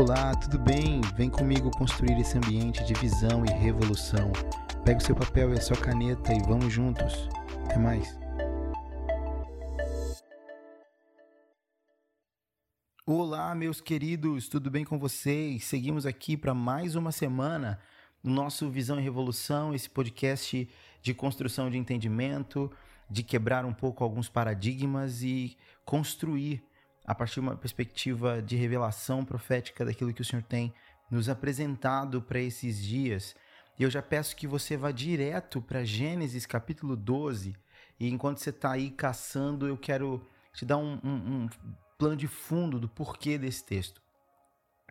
Olá, tudo bem? Vem comigo construir esse ambiente de visão e revolução. Pega o seu papel e a sua caneta e vamos juntos. Até mais. Olá, meus queridos, tudo bem com vocês? Seguimos aqui para mais uma semana no nosso Visão e Revolução, esse podcast de construção de entendimento, de quebrar um pouco alguns paradigmas e construir a partir de uma perspectiva de revelação profética daquilo que o Senhor tem nos apresentado para esses dias. E eu já peço que você vá direto para Gênesis capítulo 12. E enquanto você está aí caçando, eu quero te dar um, um, um plano de fundo do porquê desse texto.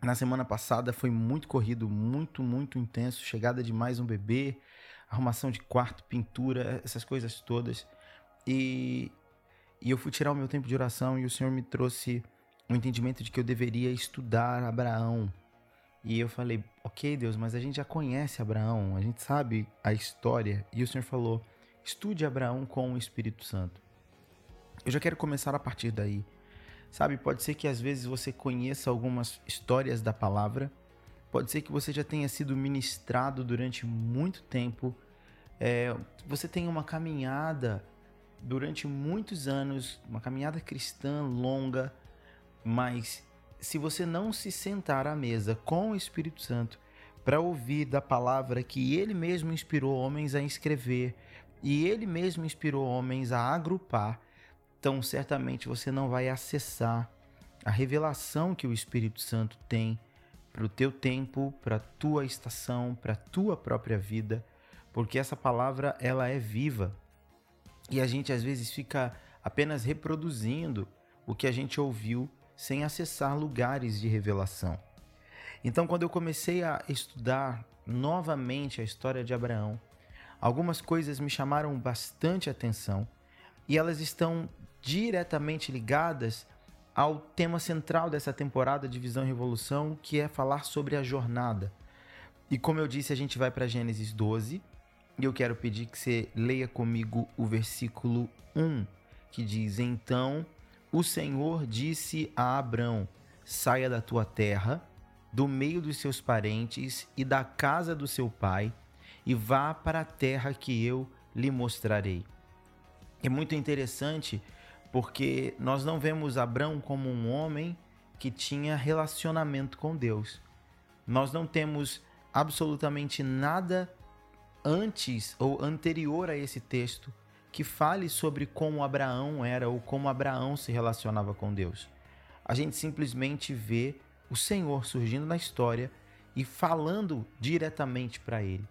Na semana passada foi muito corrido, muito, muito intenso. Chegada de mais um bebê, arrumação de quarto, pintura, essas coisas todas. E e eu fui tirar o meu tempo de oração e o Senhor me trouxe o um entendimento de que eu deveria estudar Abraão. E eu falei, ok, Deus, mas a gente já conhece Abraão, a gente sabe a história. E o Senhor falou, estude Abraão com o Espírito Santo. Eu já quero começar a partir daí. Sabe, pode ser que às vezes você conheça algumas histórias da palavra, pode ser que você já tenha sido ministrado durante muito tempo, é, você tenha uma caminhada durante muitos anos, uma caminhada cristã longa, mas se você não se sentar à mesa com o Espírito Santo para ouvir da palavra que ele mesmo inspirou homens a escrever e ele mesmo inspirou homens a agrupar, então certamente você não vai acessar a revelação que o Espírito Santo tem para o teu tempo, para a tua estação, para a tua própria vida, porque essa palavra ela é viva. E a gente às vezes fica apenas reproduzindo o que a gente ouviu sem acessar lugares de revelação. Então, quando eu comecei a estudar novamente a história de Abraão, algumas coisas me chamaram bastante atenção e elas estão diretamente ligadas ao tema central dessa temporada de Visão e Revolução, que é falar sobre a jornada. E como eu disse, a gente vai para Gênesis 12, e eu quero pedir que você leia comigo o versículo 1, que diz: Então o Senhor disse a Abrão: Saia da tua terra, do meio dos seus parentes e da casa do seu pai, e vá para a terra que eu lhe mostrarei. É muito interessante porque nós não vemos Abrão como um homem que tinha relacionamento com Deus. Nós não temos absolutamente nada antes ou anterior a esse texto que fale sobre como Abraão era ou como Abraão se relacionava com Deus. A gente simplesmente vê o Senhor surgindo na história e falando diretamente para ele.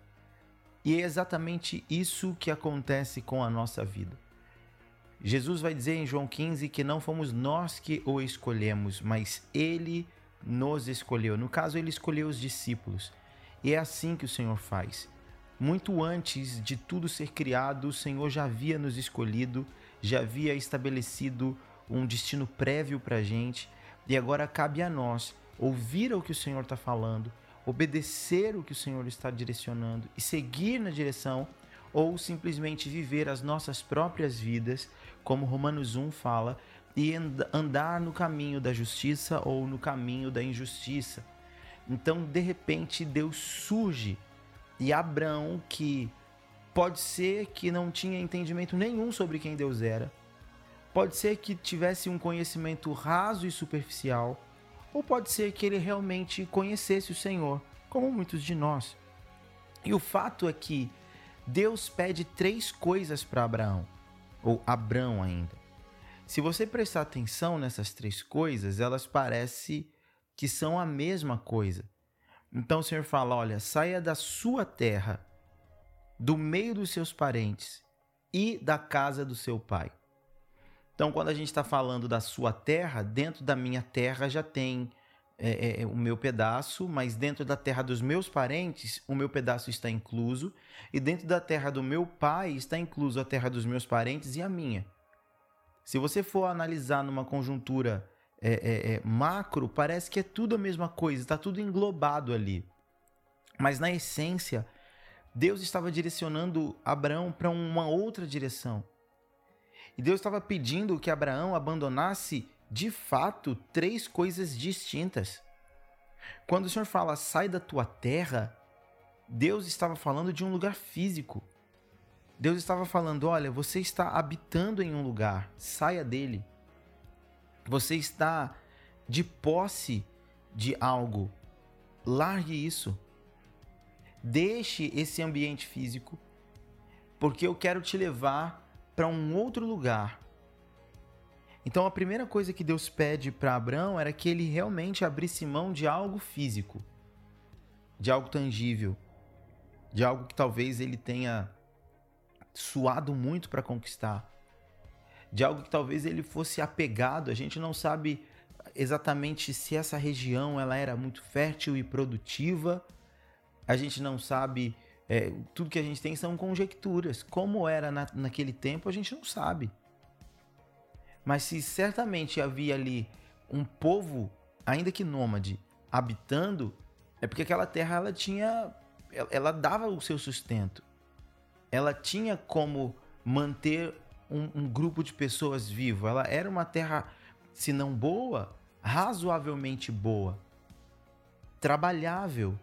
E é exatamente isso que acontece com a nossa vida. Jesus vai dizer em João 15 que não fomos nós que o escolhemos, mas ele nos escolheu. No caso, ele escolheu os discípulos. E é assim que o Senhor faz. Muito antes de tudo ser criado, o Senhor já havia nos escolhido, já havia estabelecido um destino prévio para a gente, e agora cabe a nós ouvir o que o Senhor está falando, obedecer o que o Senhor está direcionando e seguir na direção, ou simplesmente viver as nossas próprias vidas, como Romanos 1 fala, e andar no caminho da justiça ou no caminho da injustiça. Então, de repente, Deus surge e Abraão, que pode ser que não tinha entendimento nenhum sobre quem Deus era, pode ser que tivesse um conhecimento raso e superficial, ou pode ser que ele realmente conhecesse o Senhor, como muitos de nós. E o fato é que Deus pede três coisas para Abraão, ou Abrão ainda. Se você prestar atenção nessas três coisas, elas parecem que são a mesma coisa. Então o Senhor fala: olha, saia da sua terra, do meio dos seus parentes e da casa do seu pai. Então, quando a gente está falando da sua terra, dentro da minha terra já tem é, é, o meu pedaço, mas dentro da terra dos meus parentes, o meu pedaço está incluso, e dentro da terra do meu pai está incluso a terra dos meus parentes e a minha. Se você for analisar numa conjuntura é, é, é, macro, parece que é tudo a mesma coisa, está tudo englobado ali. Mas na essência, Deus estava direcionando Abraão para uma outra direção. E Deus estava pedindo que Abraão abandonasse de fato três coisas distintas. Quando o Senhor fala sai da tua terra, Deus estava falando de um lugar físico. Deus estava falando: olha, você está habitando em um lugar, saia dele. Você está de posse de algo, largue isso. Deixe esse ambiente físico, porque eu quero te levar para um outro lugar. Então a primeira coisa que Deus pede para Abraão era que ele realmente abrisse mão de algo físico, de algo tangível, de algo que talvez ele tenha suado muito para conquistar, de algo que talvez ele fosse apegado. A gente não sabe exatamente se essa região ela era muito fértil e produtiva. A gente não sabe. É, tudo que a gente tem são conjecturas. Como era na, naquele tempo, a gente não sabe. Mas se certamente havia ali um povo, ainda que nômade, habitando, é porque aquela terra ela tinha ela dava o seu sustento. Ela tinha como manter um, um grupo de pessoas vivo. Ela era uma terra, se não boa, razoavelmente boa, trabalhável.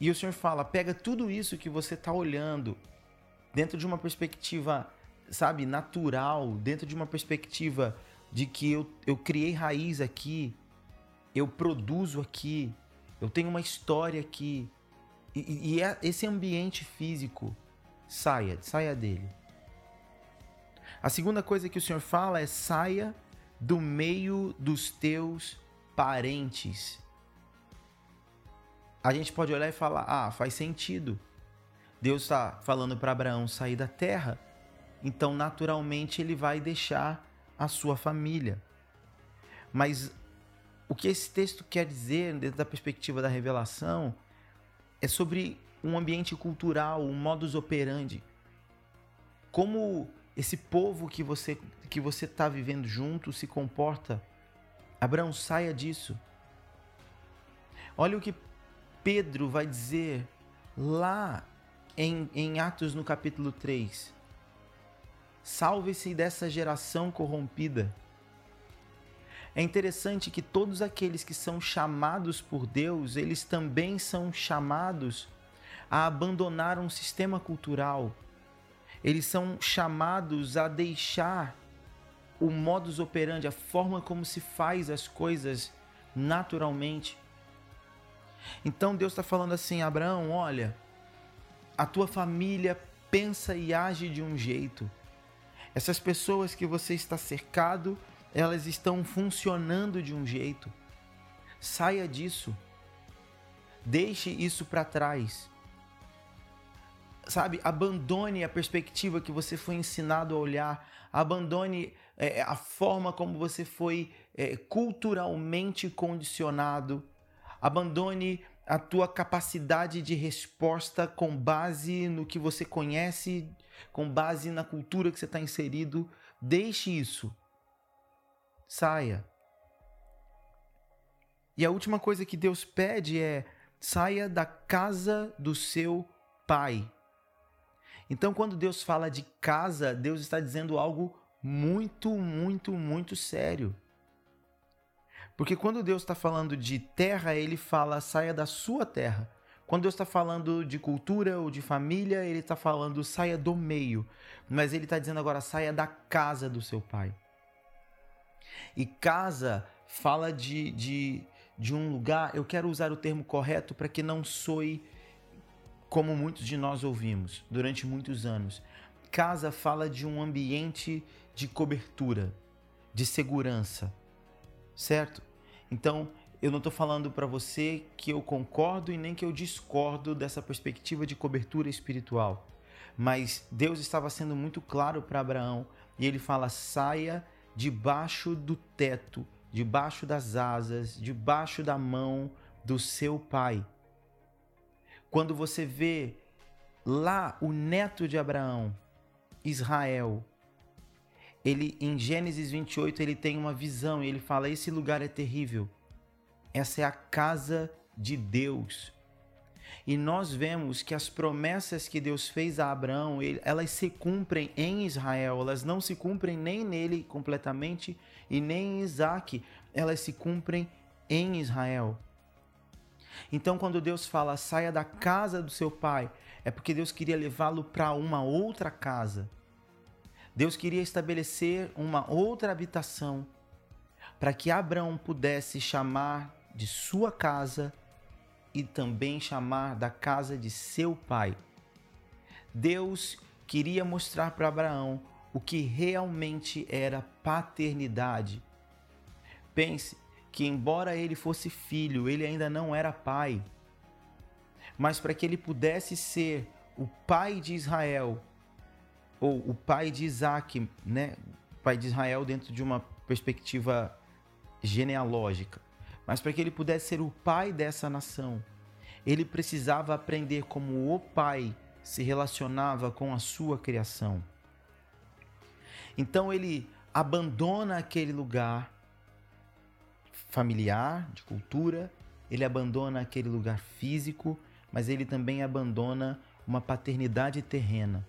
E o Senhor fala: pega tudo isso que você está olhando dentro de uma perspectiva, sabe, natural, dentro de uma perspectiva de que eu, eu criei raiz aqui, eu produzo aqui, eu tenho uma história aqui, e, e é esse ambiente físico, saia, saia dele. A segunda coisa que o Senhor fala é saia do meio dos teus parentes. A gente pode olhar e falar: ah, faz sentido. Deus está falando para Abraão sair da terra, então naturalmente ele vai deixar a sua família. Mas o que esse texto quer dizer, dentro da perspectiva da revelação, é sobre um ambiente cultural, um modus operandi. Como esse povo que você que você está vivendo junto se comporta. Abraão, saia disso. Olha o que Pedro vai dizer lá em, em Atos no capítulo 3. Salve-se dessa geração corrompida. É interessante que todos aqueles que são chamados por Deus, eles também são chamados a abandonar um sistema cultural. Eles são chamados a deixar o modus operandi, a forma como se faz as coisas naturalmente. Então Deus está falando assim, Abraão, olha, a tua família pensa e age de um jeito. Essas pessoas que você está cercado elas estão funcionando de um jeito. Saia disso. Deixe isso para trás. Sabe, abandone a perspectiva que você foi ensinado a olhar, abandone é, a forma como você foi é, culturalmente condicionado, abandone a tua capacidade de resposta com base no que você conhece, com base na cultura que você está inserido. Deixe isso saia. E a última coisa que Deus pede é: saia da casa do seu pai. Então, quando Deus fala de casa, Deus está dizendo algo muito, muito, muito sério. Porque quando Deus está falando de terra, ele fala saia da sua terra. Quando Deus está falando de cultura ou de família, ele está falando saia do meio. Mas ele está dizendo agora saia da casa do seu pai. E casa fala de, de, de um lugar, eu quero usar o termo correto para que não soe como muitos de nós ouvimos durante muitos anos. Casa fala de um ambiente de cobertura, de segurança, certo? Então, eu não estou falando para você que eu concordo e nem que eu discordo dessa perspectiva de cobertura espiritual. Mas Deus estava sendo muito claro para Abraão e ele fala: saia debaixo do teto, debaixo das asas, debaixo da mão do seu pai. Quando você vê lá o neto de Abraão, Israel, ele em Gênesis 28 ele tem uma visão e ele fala: esse lugar é terrível. Essa é a casa de Deus. E nós vemos que as promessas que Deus fez a Abraão, elas se cumprem em Israel, elas não se cumprem nem nele completamente e nem em Isaac, elas se cumprem em Israel. Então, quando Deus fala saia da casa do seu pai, é porque Deus queria levá-lo para uma outra casa. Deus queria estabelecer uma outra habitação para que Abraão pudesse chamar de sua casa e também chamar da casa de seu pai. Deus queria mostrar para Abraão o que realmente era paternidade. Pense que, embora ele fosse filho, ele ainda não era pai. Mas para que ele pudesse ser o pai de Israel, ou o pai de Isaac, né? pai de Israel dentro de uma perspectiva genealógica, mas para que ele pudesse ser o pai dessa nação, ele precisava aprender como o pai se relacionava com a sua criação. Então ele abandona aquele lugar familiar, de cultura, ele abandona aquele lugar físico, mas ele também abandona uma paternidade terrena.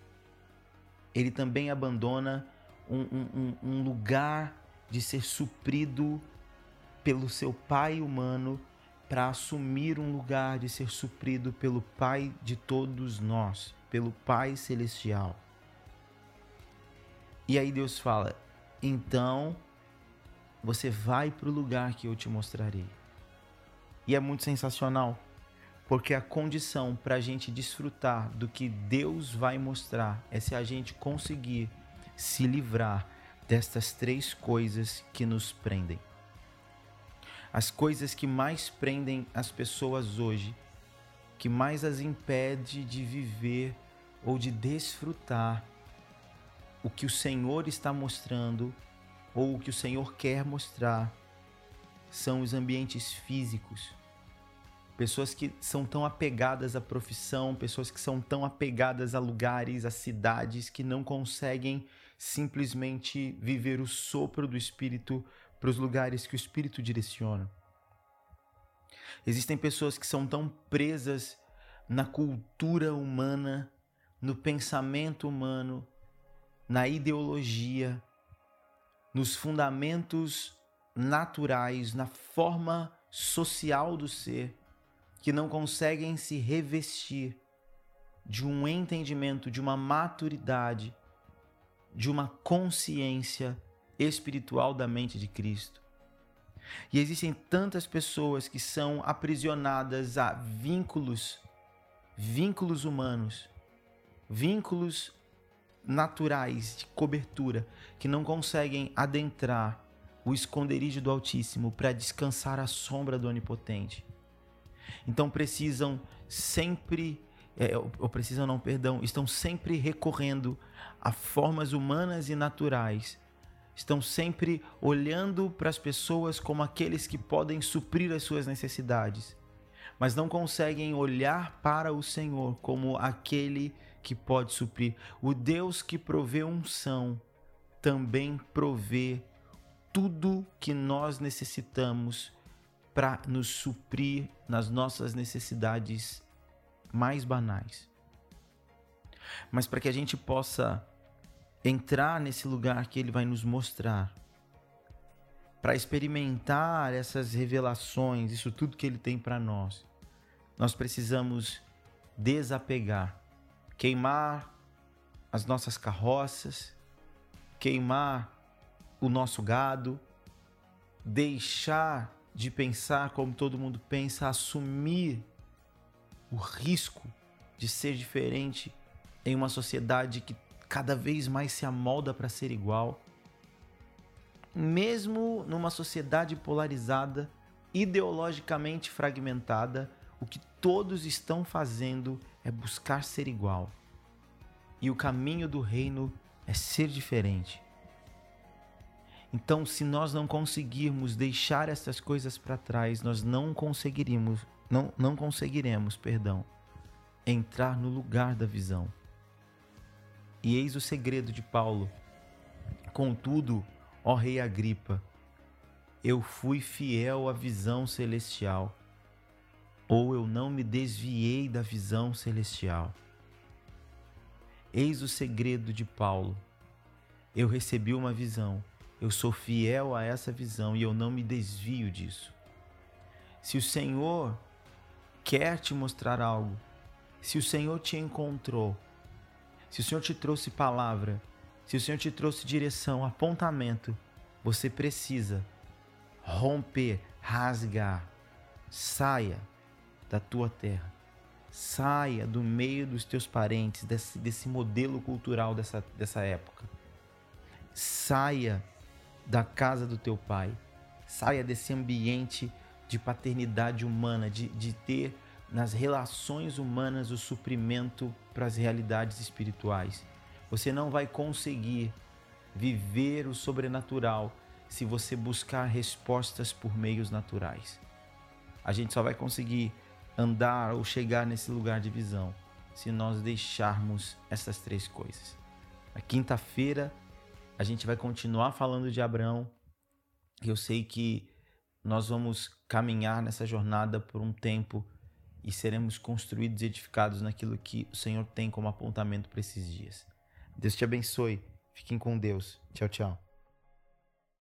Ele também abandona um, um, um lugar de ser suprido pelo seu pai humano para assumir um lugar de ser suprido pelo Pai de todos nós, pelo Pai celestial. E aí Deus fala: então você vai para o lugar que eu te mostrarei. E é muito sensacional, porque a condição para a gente desfrutar do que Deus vai mostrar é se a gente conseguir se livrar destas três coisas que nos prendem as coisas que mais prendem as pessoas hoje, que mais as impede de viver ou de desfrutar o que o Senhor está mostrando ou o que o Senhor quer mostrar, são os ambientes físicos. Pessoas que são tão apegadas à profissão, pessoas que são tão apegadas a lugares, a cidades, que não conseguem simplesmente viver o sopro do Espírito para os lugares que o Espírito direciona. Existem pessoas que são tão presas na cultura humana, no pensamento humano, na ideologia, nos fundamentos naturais, na forma social do ser, que não conseguem se revestir de um entendimento, de uma maturidade, de uma consciência espiritual da mente de Cristo. E existem tantas pessoas que são aprisionadas a vínculos, vínculos humanos, vínculos naturais de cobertura, que não conseguem adentrar o esconderijo do Altíssimo para descansar à sombra do Onipotente. Então precisam sempre, é, ou precisam não, perdão, estão sempre recorrendo a formas humanas e naturais estão sempre olhando para as pessoas como aqueles que podem suprir as suas necessidades, mas não conseguem olhar para o Senhor como aquele que pode suprir. O Deus que provê unção também provê tudo que nós necessitamos para nos suprir nas nossas necessidades mais banais. Mas para que a gente possa entrar nesse lugar que ele vai nos mostrar, para experimentar essas revelações, isso tudo que ele tem para nós, nós precisamos desapegar, queimar as nossas carroças, queimar o nosso gado, deixar de pensar como todo mundo pensa, assumir o risco de ser diferente em uma sociedade que cada vez mais se amolda para ser igual. Mesmo numa sociedade polarizada, ideologicamente fragmentada, o que todos estão fazendo é buscar ser igual. E o caminho do reino é ser diferente. Então, se nós não conseguirmos deixar essas coisas para trás, nós não conseguiremos, não, não conseguiremos, perdão, entrar no lugar da visão. E eis o segredo de Paulo. Contudo, ó rei Agripa, eu fui fiel à visão celestial, ou eu não me desviei da visão celestial. Eis o segredo de Paulo. Eu recebi uma visão, eu sou fiel a essa visão e eu não me desvio disso. Se o Senhor quer te mostrar algo, se o Senhor te encontrou, se o Senhor te trouxe palavra, se o Senhor te trouxe direção, apontamento, você precisa romper, rasgar, saia da tua terra, saia do meio dos teus parentes, desse, desse modelo cultural dessa, dessa época, saia da casa do teu pai, saia desse ambiente de paternidade humana, de, de ter nas relações humanas o suprimento para as realidades espirituais. Você não vai conseguir viver o sobrenatural se você buscar respostas por meios naturais. A gente só vai conseguir andar ou chegar nesse lugar de visão se nós deixarmos essas três coisas. Na quinta-feira, a gente vai continuar falando de Abraão. Eu sei que nós vamos caminhar nessa jornada por um tempo e seremos construídos e edificados naquilo que o Senhor tem como apontamento para esses dias. Deus te abençoe. Fiquem com Deus. Tchau, tchau.